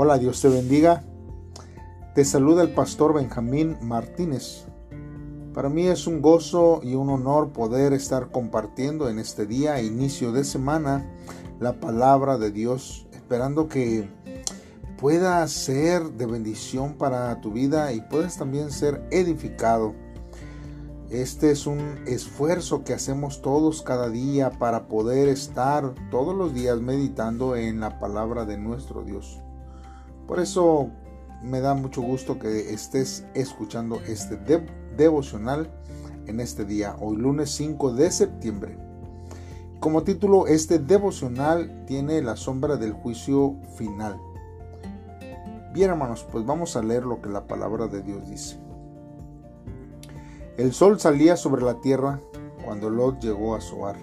Hola, Dios te bendiga. Te saluda el pastor Benjamín Martínez. Para mí es un gozo y un honor poder estar compartiendo en este día, inicio de semana, la palabra de Dios, esperando que pueda ser de bendición para tu vida y puedas también ser edificado. Este es un esfuerzo que hacemos todos cada día para poder estar todos los días meditando en la palabra de nuestro Dios. Por eso me da mucho gusto que estés escuchando este devocional en este día, hoy lunes 5 de septiembre. Como título, este devocional tiene la sombra del juicio final. Bien hermanos, pues vamos a leer lo que la palabra de Dios dice. El sol salía sobre la tierra cuando Lot llegó a Zoar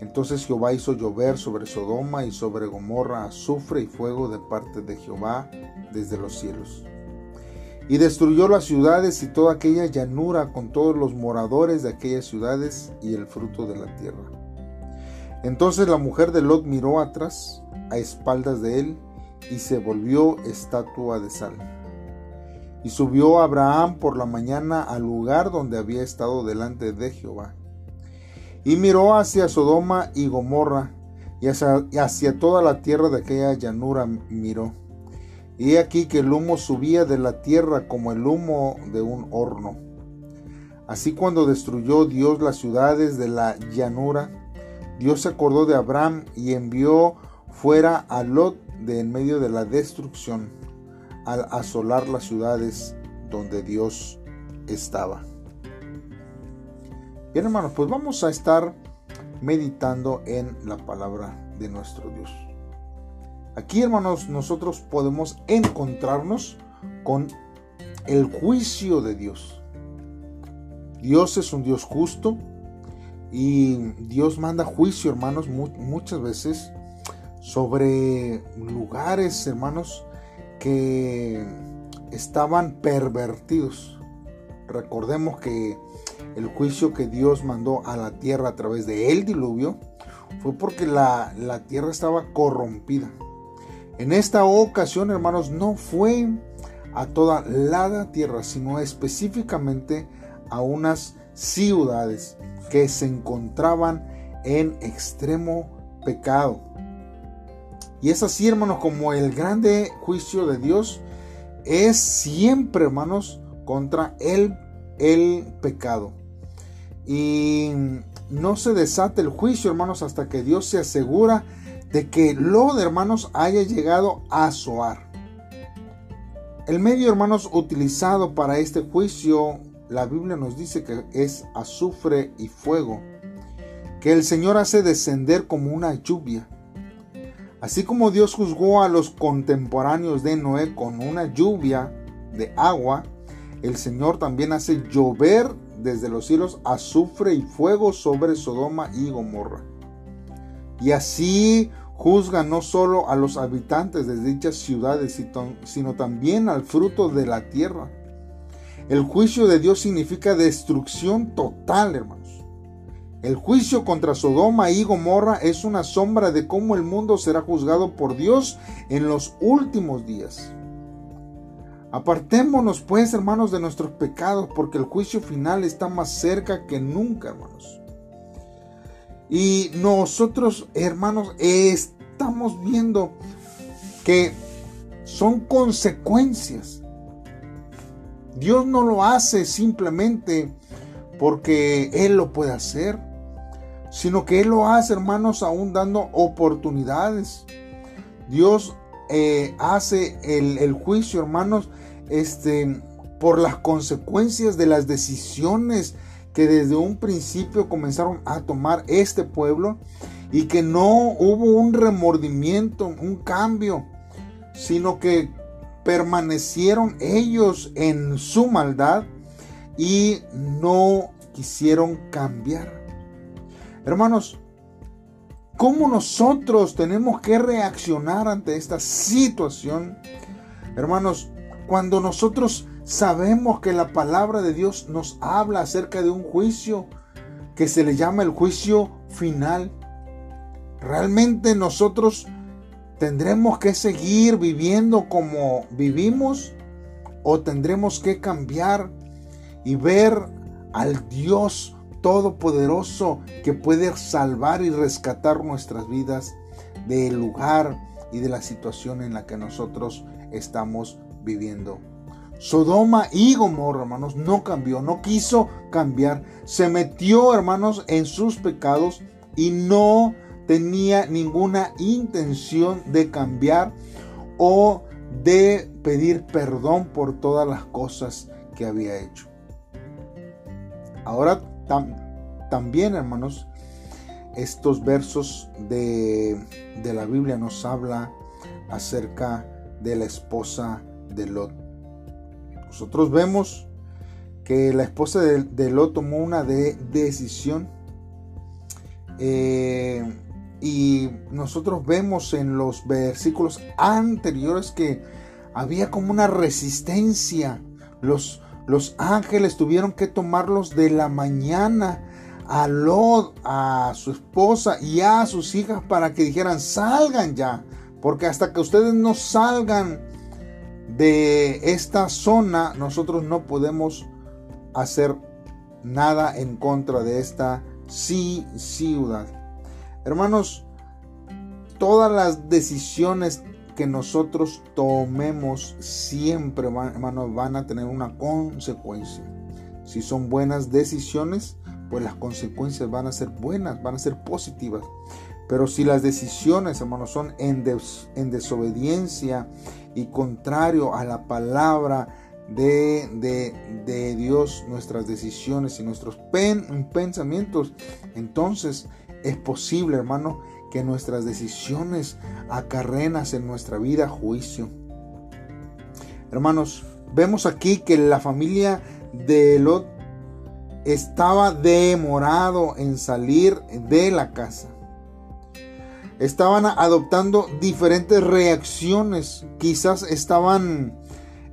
entonces Jehová hizo llover sobre Sodoma y sobre Gomorra azufre y fuego de parte de Jehová desde los cielos. Y destruyó las ciudades y toda aquella llanura con todos los moradores de aquellas ciudades y el fruto de la tierra. Entonces la mujer de Lot miró atrás, a espaldas de él, y se volvió estatua de sal. Y subió Abraham por la mañana al lugar donde había estado delante de Jehová y miró hacia Sodoma y Gomorra, y hacia, toda la tierra de aquella llanura miró. Y aquí que el humo subía de la tierra como el humo de un horno. Así cuando destruyó Dios las ciudades de la llanura, Dios se acordó de Abraham y envió fuera a Lot de en medio de la destrucción, al asolar las ciudades donde Dios estaba. Bien hermanos, pues vamos a estar meditando en la palabra de nuestro Dios. Aquí hermanos, nosotros podemos encontrarnos con el juicio de Dios. Dios es un Dios justo y Dios manda juicio, hermanos, muchas veces sobre lugares, hermanos, que estaban pervertidos. Recordemos que el juicio que Dios mandó a la tierra a través de diluvio fue porque la, tierra estaba corrompida. En esta ocasión, hermanos, no fue a toda la tierra, sino específicamente a unas ciudades que se encontraban en extremo pecado. Y es así, hermanos, como el grande juicio de Dios es siempre, hermanos, contra el, el pecado. Y no se desate el juicio, hermanos, hasta que Dios se asegura de que lo de hermanos haya llegado a Soar. El medio, hermanos, utilizado para este juicio, la Biblia nos dice que es azufre y fuego, que el Señor hace descender como una lluvia. Así como Dios juzgó a los contemporáneos de Noé con una lluvia de agua, el Señor también hace llover desde los cielos azufre y fuego sobre Sodoma y Gomorra. Y así juzga no solo a los habitantes de dichas ciudades, sino también al fruto de la tierra. El juicio de Dios significa destrucción total, hermanos. El juicio contra Sodoma y Gomorra es una sombra de cómo el mundo será juzgado por Dios en los últimos días. Apartémonos pues, hermanos, de nuestros pecados, porque el juicio final está más cerca que nunca, hermanos. Y nosotros, hermanos, estamos viendo que son consecuencias. Dios no lo hace simplemente porque Él lo puede hacer, sino que Él lo hace, hermanos, aún dando oportunidades. Dios eh, hace el, el juicio, hermanos, este, por las consecuencias de las decisiones que desde un principio comenzaron a tomar este pueblo y que no hubo un remordimiento, un cambio, sino que permanecieron ellos en su maldad y no quisieron cambiar. Hermanos, ¿cómo nosotros tenemos que reaccionar ante esta situación? Hermanos, cuando nosotros sabemos que la palabra de Dios nos habla acerca de un juicio que se le llama el juicio final, realmente nosotros ¿Tendremos que seguir viviendo como vivimos o tendremos que cambiar y ver al Dios Todopoderoso que puede salvar y rescatar nuestras vidas del lugar y de la situación en la que nosotros estamos viviendo? Sodoma y Gomorra, hermanos, no cambió, no quiso cambiar. Se metió, hermanos, en sus pecados y no tenía ninguna intención de cambiar o de pedir perdón por todas las cosas que había hecho. Ahora también, hermanos, estos versos de, de, la Biblia nos habla acerca de la esposa de Lot. Nosotros vemos que la esposa de, Lot tomó una de, decisión. Eh, y nosotros vemos en los versículos anteriores que había como una resistencia. Los, los ángeles tuvieron que tomarlos de la mañana a Lot, a su esposa y a sus hijas para que dijeran, salgan ya. Porque hasta que ustedes no salgan de esta zona, nosotros no podemos hacer nada en contra de esta ciudad. Hermanos, todas las decisiones que nosotros tomemos siempre, hermanos, van a tener una consecuencia. Si son buenas decisiones, pues las consecuencias van a ser buenas, van a ser positivas. Pero si las decisiones, hermanos, son en, en desobediencia y contrario a la palabra de, de, Dios, nuestras decisiones y nuestros pensamientos, entonces es posible, hermano, que nuestras decisiones acarrenas en nuestra vida juicio. Hermanos, vemos aquí que la familia de Lot estaba demorado en salir de la casa. Estaban adoptando diferentes reacciones. Quizás estaban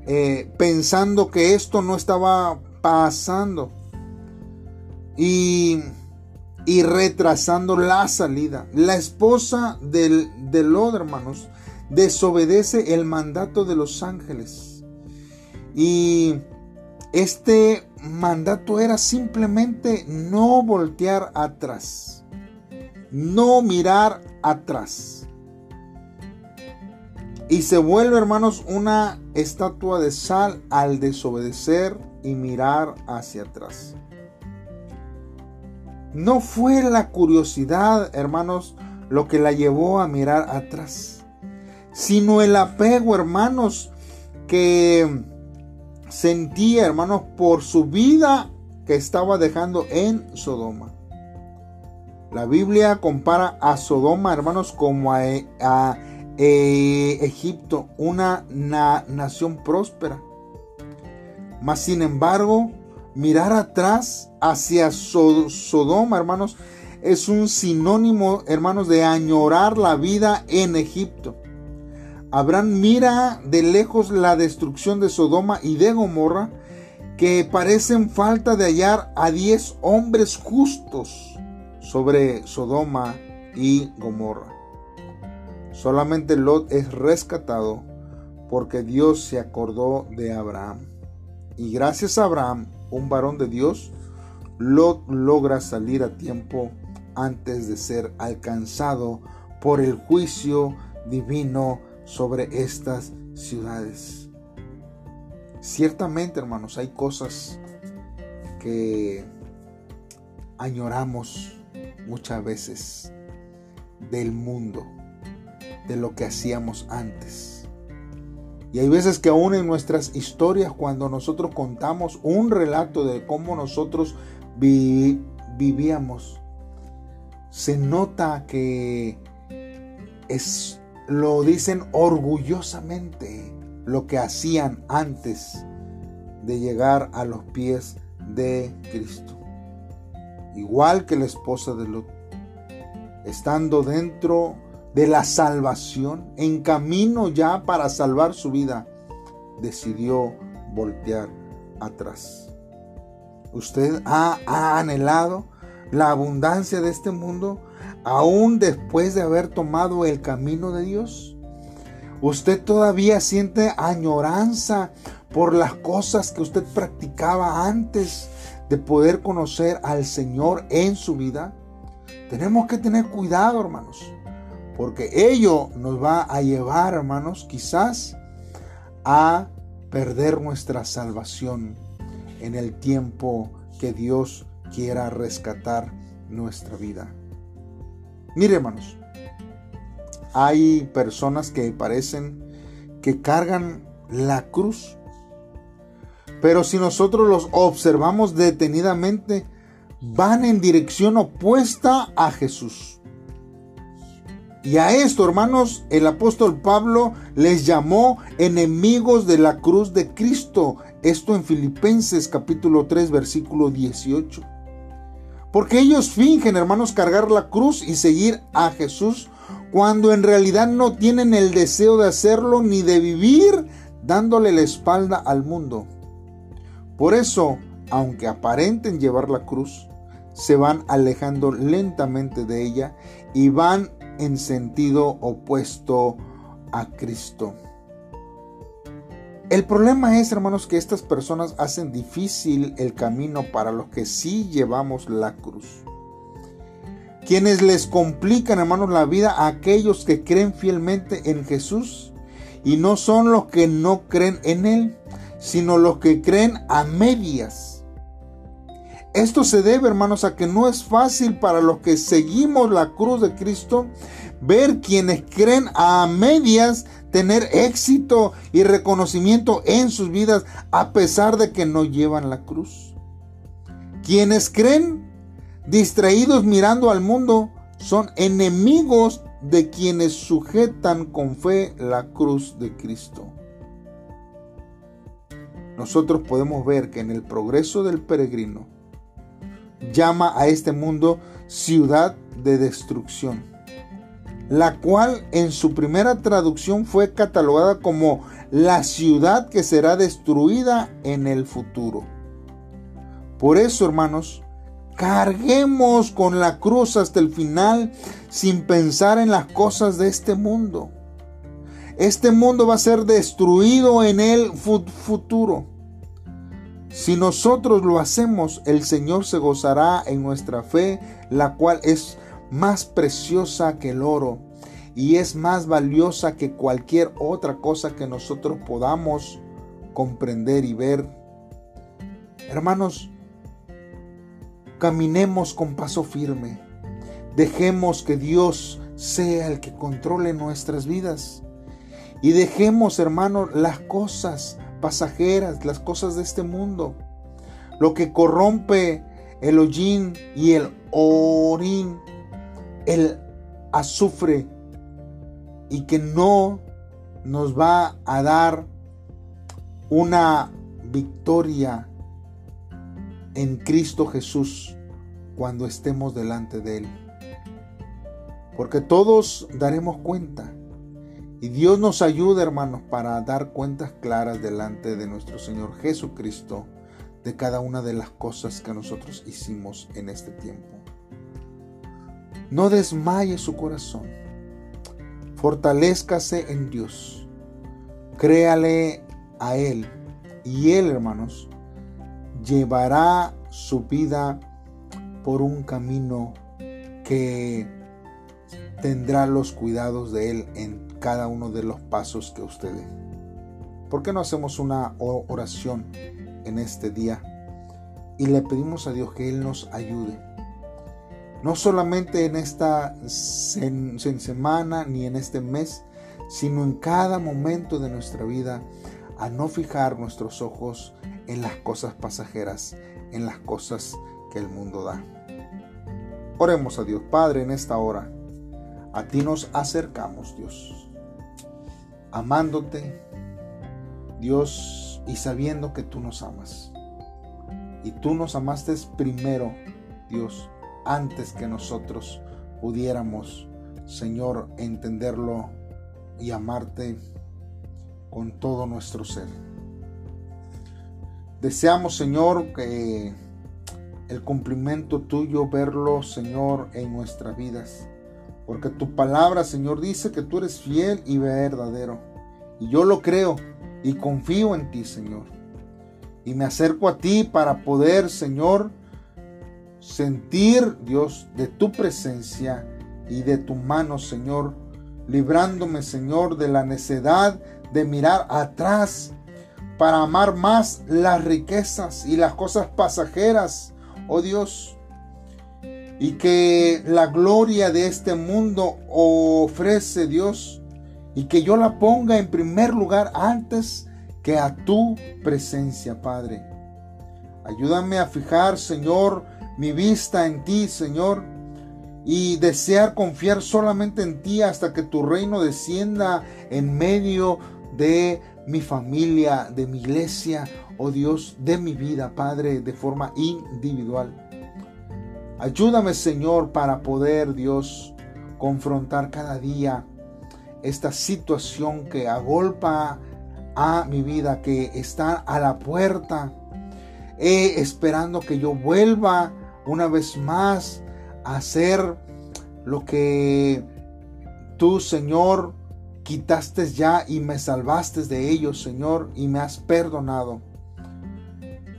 eh, pensando que esto no estaba pasando. Y y retrasando la salida. La esposa del, del hermanos, desobedece el mandato de los ángeles. Y este mandato era simplemente no voltear atrás, no mirar atrás. Y se vuelve, hermanos, una estatua de sal al desobedecer y mirar hacia atrás. No fue la curiosidad, hermanos, lo que la llevó a mirar atrás, sino el apego, hermanos, que sentía, hermanos, por su vida que estaba dejando en Sodoma. La Biblia compara a Sodoma, hermanos, como a, eh, Egipto, una nación próspera. Mas, sin embargo, mirar atrás hacia Sodoma, hermanos, es un sinónimo, hermanos, de añorar la vida en Egipto. Abraham mira de lejos la destrucción de Sodoma y de Gomorra, que parecen falta de hallar a diez hombres justos sobre Sodoma y Gomorra. Solamente Lot es rescatado porque Dios se acordó de Abraham. Y gracias a Abraham, un varón de Dios, Lot logra salir a tiempo antes de ser alcanzado por el juicio divino sobre estas ciudades. Ciertamente, hermanos, hay cosas que añoramos muchas veces del mundo, de lo que hacíamos antes y hay veces que aún en nuestras historias, cuando nosotros contamos un relato de cómo nosotros vivíamos, se nota que es, lo dicen orgullosamente lo que hacían antes de llegar a los pies de Cristo. Igual que la esposa de Lot, estando dentro de la salvación, en camino ya para salvar su vida, decidió voltear atrás. ¿Usted ha, anhelado la abundancia de este mundo aún después de haber tomado el camino de Dios? Usted todavía siente añoranza por las cosas que usted practicaba antes de poder conocer al Señor en su vida. Tenemos que tener cuidado, hermanos, porque ello nos va a llevar, hermanos, quizás a perder nuestra salvación en el tiempo que Dios quiera rescatar nuestra vida. Mire, hermanos, hay personas que parecen que cargan la cruz. Pero si nosotros los observamos detenidamente, van en dirección opuesta a Jesús. Y a esto, hermanos, el apóstol Pablo les llamó enemigos de la cruz de Cristo. Esto en Filipenses capítulo 3, versículo 18. Porque ellos fingen, hermanos, cargar la cruz y seguir a Jesús cuando en realidad no tienen el deseo de hacerlo ni de vivir dándole la espalda al mundo. Por eso, aunque aparenten llevar la cruz, se van alejando lentamente de ella y van en sentido opuesto a Cristo. El problema es, hermanos, que estas personas hacen difícil el camino para los que sí llevamos la cruz quienes les complican, hermanos, la vida a aquellos que creen fielmente en Jesús y no son los que no creen en Él, sino los que creen a medias. Esto se debe, hermanos, a que no es fácil para los que seguimos la cruz de Cristo ver quienes creen a medias tener éxito y reconocimiento en sus vidas a pesar de que no llevan la cruz. Quienes creen distraídos mirando al mundo, son enemigos de quienes sujetan con fe la cruz de Cristo. Nosotros podemos ver que en el progreso del peregrino llama a este mundo ciudad de destrucción, la cual en su primera traducción fue catalogada como la ciudad que será destruida en el futuro. Por eso, hermanos, Carguemos con la cruz hasta el final sin pensar en las cosas de este mundo. Este mundo va a ser destruido en el futuro. Si nosotros lo hacemos, el Señor se gozará en nuestra fe, la cual es más preciosa que el oro y es más valiosa que cualquier otra cosa que nosotros podamos comprender y ver. Hermanos, Caminemos con paso firme. Dejemos que Dios sea el que controle nuestras vidas. Y dejemos, hermanos, las cosas pasajeras, las cosas de este mundo. Lo que corrompe el hollín y el orín, el azufre, y que no nos va a dar una victoria en Cristo Jesús cuando estemos delante de Él. Porque todos daremos cuenta. Y Dios nos ayuda, hermanos, para dar cuentas claras delante de nuestro Señor Jesucristo de cada una de las cosas que nosotros hicimos en este tiempo. No desmaye su corazón. Fortalezcase en Dios. Créale a Él. Y Él, hermanos, llevará su vida por un camino que tendrá los cuidados de Él en cada uno de los pasos que usted dé. ¿Por qué no hacemos una oración en este día y le pedimos a Dios que Él nos ayude? No solamente en esta semana ni en este mes, sino en cada momento de nuestra vida, a no fijar nuestros ojos en las cosas pasajeras, en las cosas que el mundo da. Oremos a Dios Padre en esta hora. A ti nos acercamos, Dios, amándote, Dios, y sabiendo que tú nos amas. Y tú nos amaste primero, Dios, antes que nosotros pudiéramos, Señor, entenderlo y amarte con todo nuestro ser. Deseamos, Señor, que el cumplimiento tuyo, verlo, Señor, en nuestras vidas. Porque tu palabra, Señor, dice que tú eres fiel y verdadero. Y yo lo creo y confío en ti, Señor. Y me acerco a ti para poder, Señor, sentir, Dios, de tu presencia y de tu mano, Señor, librándome, Señor, de la necedad de mirar atrás para amar más las riquezas y las cosas pasajeras, oh Dios, y que la gloria de este mundo ofrece Dios y que yo la ponga en primer lugar antes que a tu presencia, Padre. Ayúdame a fijar, Señor, mi vista en ti, Señor, y desear confiar solamente en ti hasta que tu reino descienda en medio de mi familia, de mi iglesia, oh Dios, de mi vida, Padre, de forma individual. Ayúdame, Señor, para poder, Dios, confrontar cada día esta situación que agolpa a mi vida, que está a la puerta, eh, esperando que yo vuelva una vez más a hacer lo que tú, Señor, quitaste ya y me salvaste de ellos, Señor, y me has perdonado.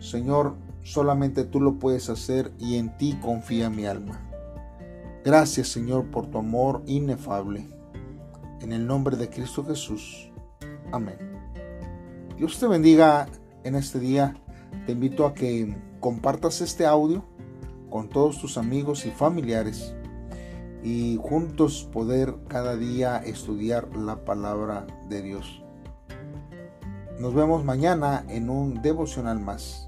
Señor, solamente tú lo puedes hacer y en ti confía mi alma. Gracias, Señor, por tu amor inefable. En el nombre de Cristo Jesús. Amén. Dios te bendiga en este día. Te invito a que compartas este audio con todos tus amigos y familiares y juntos poder cada día estudiar la palabra de Dios. Nos vemos mañana en un devocional más.